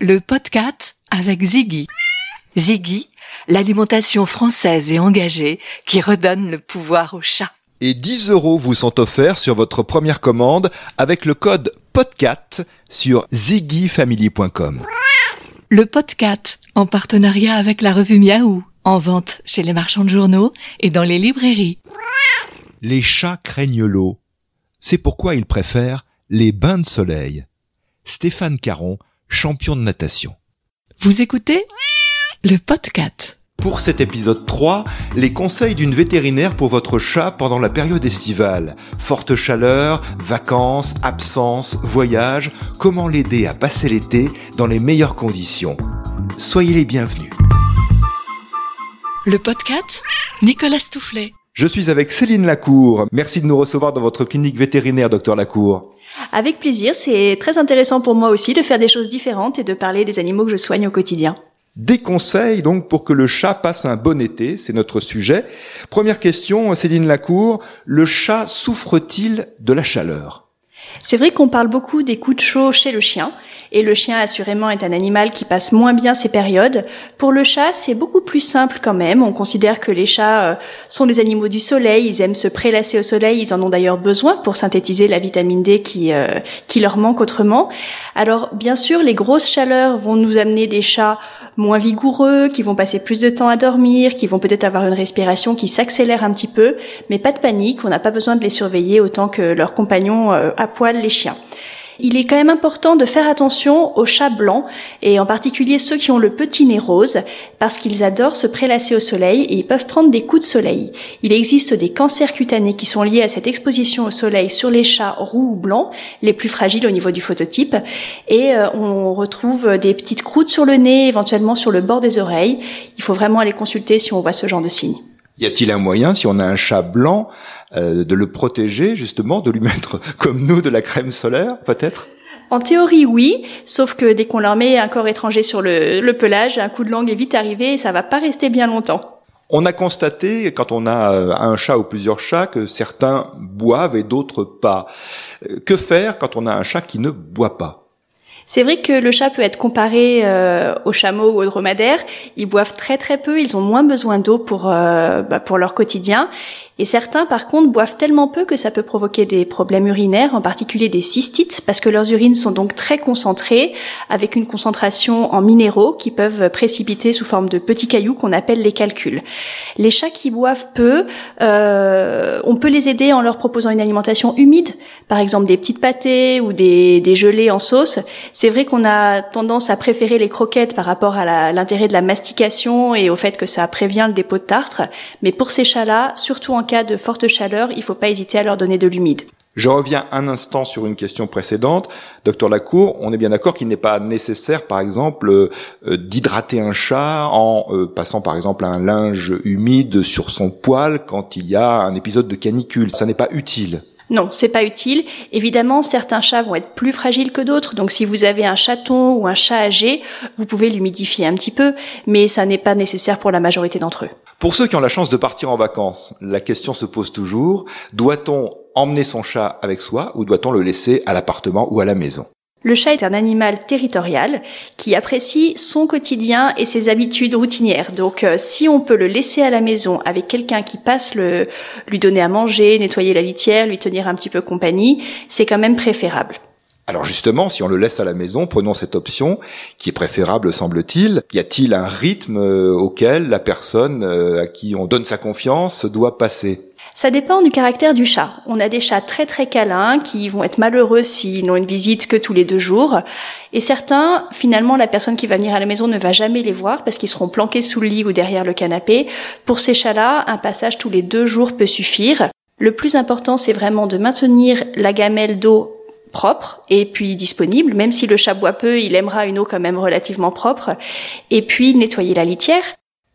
le podcast avec Ziggy. Ziggy, l'alimentation française et engagée qui redonne le pouvoir au chat. Et 10 euros vous sont offerts sur votre première commande avec le code PODCAT sur ziggyfamily.com. Le podcast en partenariat avec la revue Miaou, en vente chez les marchands de journaux et dans les librairies. Les chats craignent l'eau. C'est pourquoi ils préfèrent les bains de soleil. Stéphane Caron, champion de natation. Vous écoutez le podcast. Pour cet épisode 3, les conseils d'une vétérinaire pour votre chat pendant la période estivale. Forte chaleur, vacances, absence, voyage, comment l'aider à passer l'été dans les meilleures conditions. Soyez les bienvenus. Le podcast Nicolas Stoufflet. Je suis avec Céline Lacour. Merci de nous recevoir dans votre clinique vétérinaire, docteur Lacour. Avec plaisir, c'est très intéressant pour moi aussi de faire des choses différentes et de parler des animaux que je soigne au quotidien. Des conseils donc pour que le chat passe un bon été, c'est notre sujet. Première question, Céline Lacour, le chat souffre-t-il de la chaleur? C'est vrai qu'on parle beaucoup des coups de chaud chez le chien, et le chien assurément est un animal qui passe moins bien ces périodes. Pour le chat, c'est beaucoup plus simple quand même. On considère que les chats euh, sont des animaux du soleil, ils aiment se prélasser au soleil, ils en ont d'ailleurs besoin pour synthétiser la vitamine D qui, euh, qui leur manque autrement. Alors bien sûr, les grosses chaleurs vont nous amener des chats moins vigoureux, qui vont passer plus de temps à dormir, qui vont peut-être avoir une respiration qui s'accélère un petit peu, mais pas de panique, on n'a pas besoin de les surveiller autant que leurs compagnons euh, à Il est quand même important de faire attention aux chats blancs et en particulier ceux qui ont le petit nez rose parce qu'ils adorent se prélasser au soleil et ils peuvent prendre des coups de soleil. Il existe des cancers cutanés qui sont liés à cette exposition au soleil sur les chats roux ou blancs, les plus fragiles au niveau du phototype et euh, on retrouve des petites croûtes sur le nez, éventuellement sur le bord des oreilles. Il faut vraiment aller consulter si on voit ce genre de signes. Y a-t-il un moyen, si on a un chat blanc, euh, de le protéger justement, de lui mettre comme nous de la crème solaire peut-être? En théorie, oui, sauf que dès qu'on leur met un corps étranger sur le, le, pelage, un coup de langue est vite arrivé et ça va pas rester bien longtemps. On a constaté, quand on a euh, un chat ou plusieurs chats, que certains boivent et d'autres pas. Euh, que faire quand on a un chat qui ne boit pas? C'est vrai que le chat peut être comparé euh, au chameau ou au dromadaire. Ils boivent très très peu, ils ont moins besoin d'eau pour euh, bah, pour leur quotidien. Et certains, par contre, boivent tellement peu que ça peut provoquer des problèmes urinaires, en particulier des cystites, parce que leurs urines sont donc très concentrées, avec une concentration en minéraux qui peuvent précipiter sous forme de petits cailloux qu'on appelle les calculs. Les chats qui boivent peu, euh, on peut les aider en leur proposant une alimentation humide, par exemple des petites pâtées ou des, des gelées en sauce. C'est vrai qu'on a tendance à préférer les croquettes par rapport à l'intérêt de la mastication et au fait que ça prévient le dépôt de tartre, mais pour ces chats-là, surtout en cas de forte chaleur, il ne faut pas hésiter à leur donner de l'humide. Je reviens un instant sur une question précédente. Docteur Lacour, on est bien d'accord qu'il n'est pas nécessaire, par exemple, euh, d'hydrater un chat en euh, passant, par exemple, un linge humide sur son poil quand il y a un épisode de canicule. Ça n'est pas utile. Non, c'est pas utile. Évidemment, certains chats vont être plus fragiles que d'autres. Donc, si vous avez un chaton ou un chat âgé, vous pouvez l'humidifier un petit peu, mais ça n'est pas nécessaire pour la majorité d'entre eux. Pour ceux qui ont la chance de partir en vacances, la question se pose toujours doit-on emmener son chat avec soi ou doit-on le laisser à l'appartement ou à la maison? Le chat est un animal territorial qui apprécie son quotidien et ses habitudes routinières. Donc euh, si on peut le laisser à la maison avec quelqu'un qui passe le lui donner à manger, nettoyer la litière, lui tenir un petit peu compagnie, c'est quand même préférable. Alors justement, si on le laisse à la maison, prenons cette option qui est préférable, semble-t-il. Y a-t-il un rythme euh, auquel la personne euh, à qui on donne sa confiance doit passer? Ça dépend du caractère du chat. On a des chats très très câlins qui vont être malheureux s'ils n'ont une visite que tous les deux jours. Et certains, finalement, la personne qui va venir à la maison ne va jamais les voir parce qu'ils seront planqués sous le lit ou derrière le canapé. Pour ces chats-là, un passage tous les deux jours peut suffire. Le plus important, c'est vraiment de maintenir la gamelle d'eau propre et puis disponible, même si le chat boit peu, il aimera une eau quand même relativement propre. Et puis nettoyer la litière.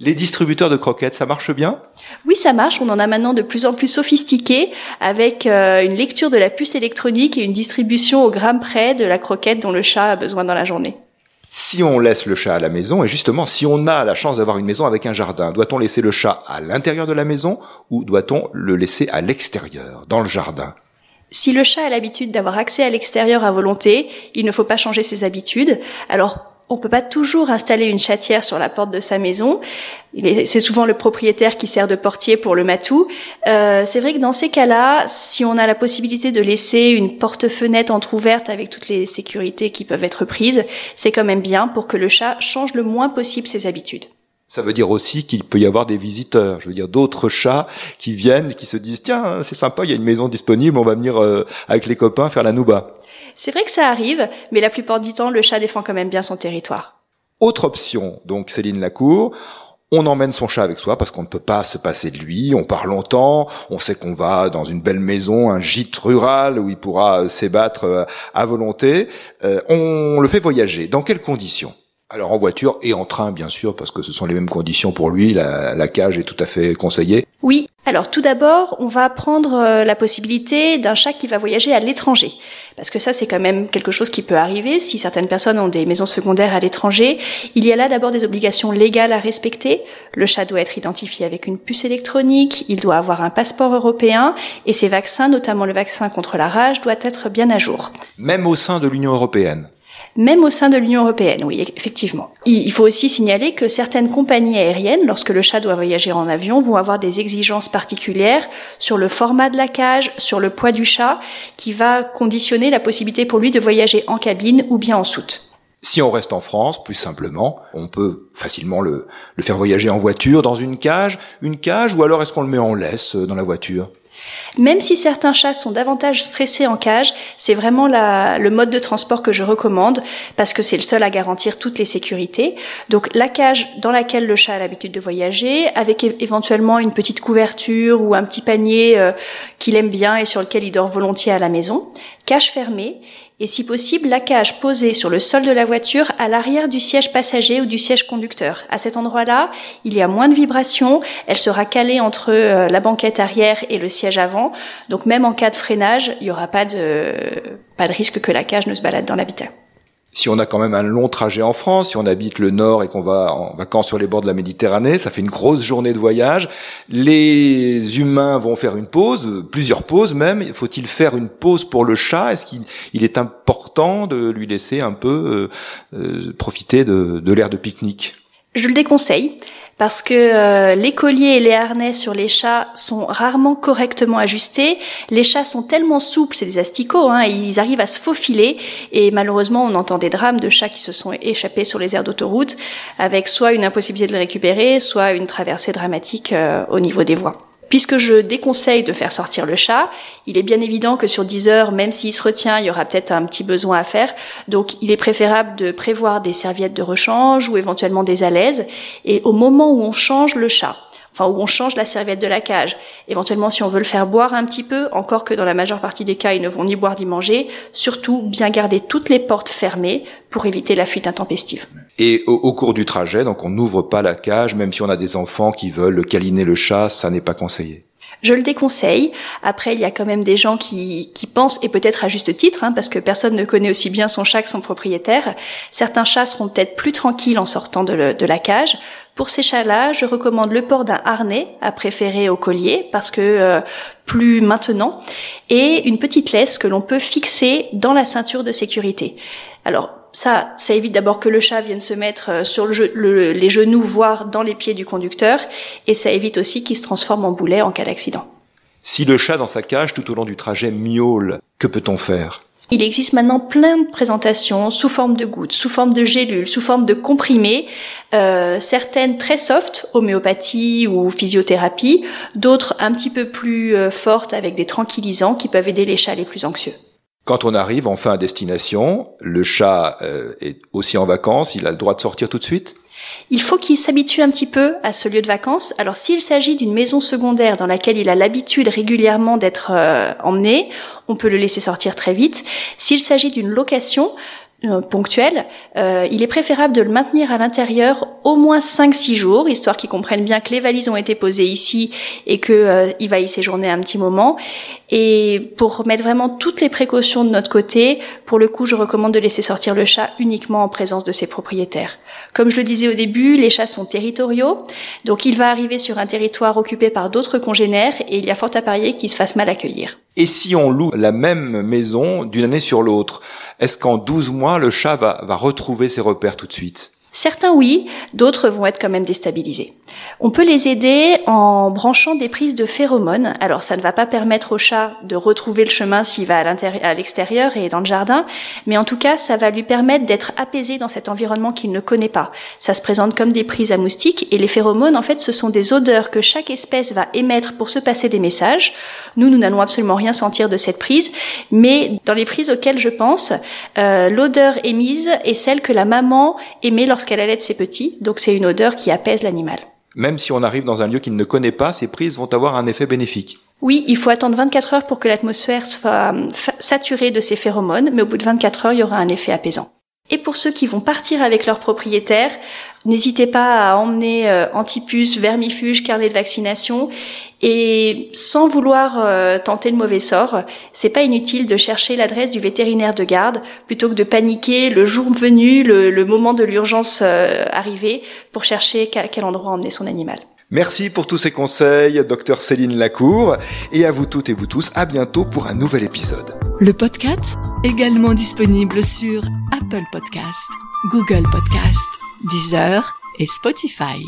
Les distributeurs de croquettes, ça marche bien? Oui, ça marche. On en a maintenant de plus en plus sophistiqués avec euh, une lecture de la puce électronique et une distribution au gramme près de la croquette dont le chat a besoin dans la journée. Si on laisse le chat à la maison, et justement, si on a la chance d'avoir une maison avec un jardin, doit-on laisser le chat à l'intérieur de la maison ou doit-on le laisser à l'extérieur, dans le jardin? Si le chat a l'habitude d'avoir accès à l'extérieur à volonté, il ne faut pas changer ses habitudes. Alors on peut pas toujours installer une chatière sur la porte de sa maison. C'est souvent le propriétaire qui sert de portier pour le matou. Euh, c'est vrai que dans ces cas-là, si on a la possibilité de laisser une porte-fenêtre entrouverte avec toutes les sécurités qui peuvent être prises, c'est quand même bien pour que le chat change le moins possible ses habitudes. Ça veut dire aussi qu'il peut y avoir des visiteurs, je veux dire d'autres chats qui viennent, qui se disent tiens c'est sympa, il y a une maison disponible, on va venir euh, avec les copains faire la nouba. C'est vrai que ça arrive, mais la plupart du temps, le chat défend quand même bien son territoire. Autre option, donc Céline Lacour, on emmène son chat avec soi parce qu'on ne peut pas se passer de lui. On part longtemps. On sait qu'on va dans une belle maison, un gîte rural où il pourra euh, s'ébattre euh, à volonté. Euh, on le fait voyager. Dans quelles conditions? Alors en voiture et en train bien sûr parce que ce sont les mêmes conditions pour lui, la, cage est tout à fait conseillée. Oui, alors tout d'abord on va prendre euh, la possibilité d'un chat qui va voyager à l'étranger parce que ça c'est quand même quelque chose qui peut arriver si certaines personnes ont des maisons secondaires à l'étranger. Il y a là d'abord des obligations légales à respecter. Le chat doit être identifié avec une puce électronique, il doit avoir un passeport européen et ses vaccins, notamment le vaccin contre la rage, doit être bien à jour. Même au sein de l'Union européenne même au sein de l'Union européenne, oui, effectivement. Il faut aussi signaler que certaines compagnies aériennes, lorsque le chat doit voyager en avion, vont avoir des exigences particulières sur le format de la cage, sur le poids du chat, qui va conditionner la possibilité pour lui de voyager en cabine ou bien en soute. Si on reste en France, plus simplement, on peut facilement le, faire voyager en voiture, dans une cage, une cage, ou alors est-ce qu'on le met en laisse euh, dans la voiture? Même si certains chats sont davantage stressés en cage, c'est vraiment le mode de transport que je recommande parce que c'est le seul à garantir toutes les sécurités. Donc la cage dans laquelle le chat a l'habitude de voyager, avec éventuellement une petite couverture ou un petit panier euh, qu'il aime bien et sur lequel il dort volontiers à la maison. Cage fermée et si possible la cage posée sur le sol de la voiture à l'arrière du siège passager ou du siège conducteur. À cet endroit-là, il y a moins de vibrations, elle sera calée entre euh, la banquette arrière et le siège avant, donc même en cas de freinage, il n'y aura pas de, pas de risque que la cage ne se balade dans l'habitat si on a quand même un long trajet en France, si on habite le nord et qu'on va en vacances sur les bords de la Méditerranée, ça fait une grosse journée de voyage. Les humains vont faire une pause, plusieurs pauses même. Faut-il faire une pause pour le chat? Est-ce qu'il est important de lui laisser un peu euh, euh, profiter de, de l'air de pique-nique? Je le déconseille parce que euh, les colliers et les harnais sur les chats sont rarement correctement ajustés. Les chats sont tellement souples, c'est des asticots, hein, ils arrivent à se faufiler et malheureusement on entend des drames de chats qui se sont échappés sur les aires d'autoroute avec soit une impossibilité de les récupérer, soit une traversée dramatique euh, au niveau des voies. Puisque je déconseille de faire sortir le chat, il est bien évident que sur 10 heures, même s'il se retient, il y aura peut-être un petit besoin à faire. Donc il est préférable de prévoir des serviettes de rechange ou éventuellement des alaises. Et au moment où on change le chat, enfin où on change la serviette de la cage. Éventuellement, si on veut le faire boire un petit peu, encore que dans la majeure partie des cas, ils ne vont ni boire ni manger, surtout bien garder toutes les portes fermées pour éviter la fuite intempestive. Et au, cours du trajet, donc on n'ouvre pas la cage, même si on a des enfants qui veulent câliner le chat, ça n'est pas conseillé. Je le déconseille. Après, il y a quand même des gens qui, pensent, et peut-être à juste titre, hein, parce que personne ne connaît aussi bien son chat que son propriétaire, certains chats seront peut-être plus tranquilles en sortant de, de la cage. Pour ces chats-là, je recommande le port d'un harnais à préférer au collier parce que euh, plus maintenant et une petite laisse que l'on peut fixer dans la ceinture de sécurité. Alors ça, ça évite d'abord que le chat vienne se mettre euh, sur le, les genoux, voire dans les pieds du conducteur, et ça évite aussi qu'il se transforme en boulet en cas d'accident. Si le chat dans sa cage tout au long du trajet miaule, que peut-on faire? Il existe maintenant plein de présentations sous forme de gouttes, sous forme de gélules, sous forme de comprimés, euh, certaines très soft, homéopathie ou physiothérapie, d'autres un petit peu plus euh, fortes avec des tranquillisants qui peuvent aider les chats les plus anxieux. Quand on arrive enfin à destination, le chat euh, est aussi en vacances, il a le droit de sortir tout de suite? Il faut qu'il s'habitue un petit peu à ce lieu de vacances. Alors s'il s'agit d'une maison secondaire dans laquelle il a l'habitude régulièrement d'être euh, emmené, on peut le laisser sortir très vite. S'il s'agit d'une location, ponctuelle, euh, il est préférable de le maintenir à l'intérieur au moins 5-6 jours, histoire qu'ils comprennent bien que les valises ont été posées ici et qu'il va y séjourner un petit moment. Et pour mettre vraiment toutes les précautions de notre côté, pour le coup, je recommande de laisser sortir le chat uniquement en présence de ses propriétaires. Comme je le disais au début, les chats sont territoriaux, donc il va arriver sur un territoire occupé par d'autres congénères et il y a fort à parier qu'il se fasse mal accueillir. Et si on loue la même maison d'une année sur l'autre, est-ce qu'en 12 mois, le chat va, va retrouver ses repères tout de suite? Certains oui, d'autres vont être quand même déstabilisés. On peut les aider en branchant des prises de phéromones. Alors ça ne va pas permettre au chat de retrouver le chemin s'il va à l'extérieur et dans le jardin, mais en tout cas ça va lui permettre d'être apaisé dans cet environnement qu'il ne connaît pas. Ça se présente comme des prises à moustiques et les phéromones en fait ce sont des odeurs que chaque espèce va émettre pour se passer des messages. Nous nous n'allons absolument rien sentir de cette prise, mais dans les prises auxquelles je pense, euh, l'odeur émise est celle que la maman émet lorsqu'elle lorsqu'elle allait de ses petits, donc c'est une odeur qui apaise l'animal. Même si on arrive dans un lieu qu'il ne connaît pas, ces prises vont avoir un effet bénéfique. Oui, il faut attendre 24 heures pour que l'atmosphère soit euh, saturée de ces phéromones, mais au bout de 24 heures, il y aura un effet apaisant. Et pour ceux qui vont partir avec leur propriétaire, n'hésitez pas à emmener euh, antipuce, vermifuge, carnet de vaccination. Et sans vouloir euh, tenter le mauvais sort, c'est pas inutile de chercher l'adresse du vétérinaire de garde plutôt que de paniquer le jour venu, le, moment de l'urgence euh, arrivé, pour chercher à quel endroit emmener son animal. Merci pour tous ces conseils, docteur Céline Lacour, et à vous toutes et vous tous, à bientôt pour un nouvel épisode. Le podcast, également disponible sur Apple Podcast, Google Podcast, Deezer et Spotify.